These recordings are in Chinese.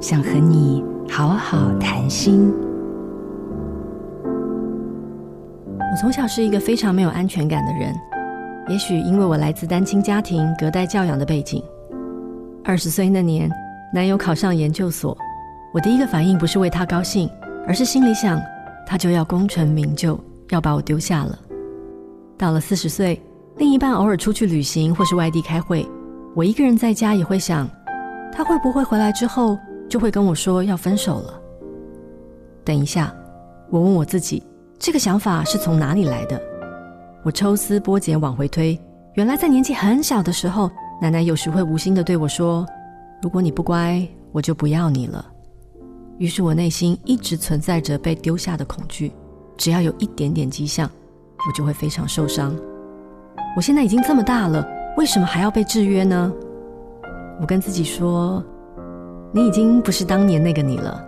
想和你好好谈心。我从小是一个非常没有安全感的人，也许因为我来自单亲家庭、隔代教养的背景。二十岁那年，男友考上研究所，我第一个反应不是为他高兴，而是心里想，他就要功成名就，要把我丢下了。到了四十岁，另一半偶尔出去旅行或是外地开会，我一个人在家也会想，他会不会回来之后就会跟我说要分手了？等一下，我问我自己，这个想法是从哪里来的？我抽丝剥茧往回推，原来在年纪很小的时候，奶奶有时会无心地对我说：“如果你不乖，我就不要你了。”于是我内心一直存在着被丢下的恐惧，只要有一点点迹象。我就会非常受伤。我现在已经这么大了，为什么还要被制约呢？我跟自己说，你已经不是当年那个你了。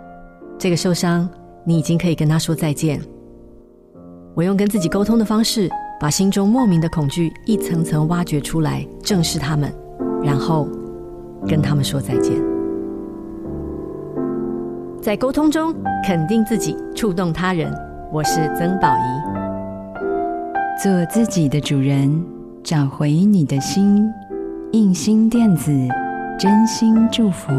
这个受伤，你已经可以跟他说再见。我用跟自己沟通的方式，把心中莫名的恐惧一层层挖掘出来，正视他们，然后跟他们说再见。在沟通中肯定自己，触动他人。我是曾宝仪。做自己的主人，找回你的心。印心电子，真心祝福。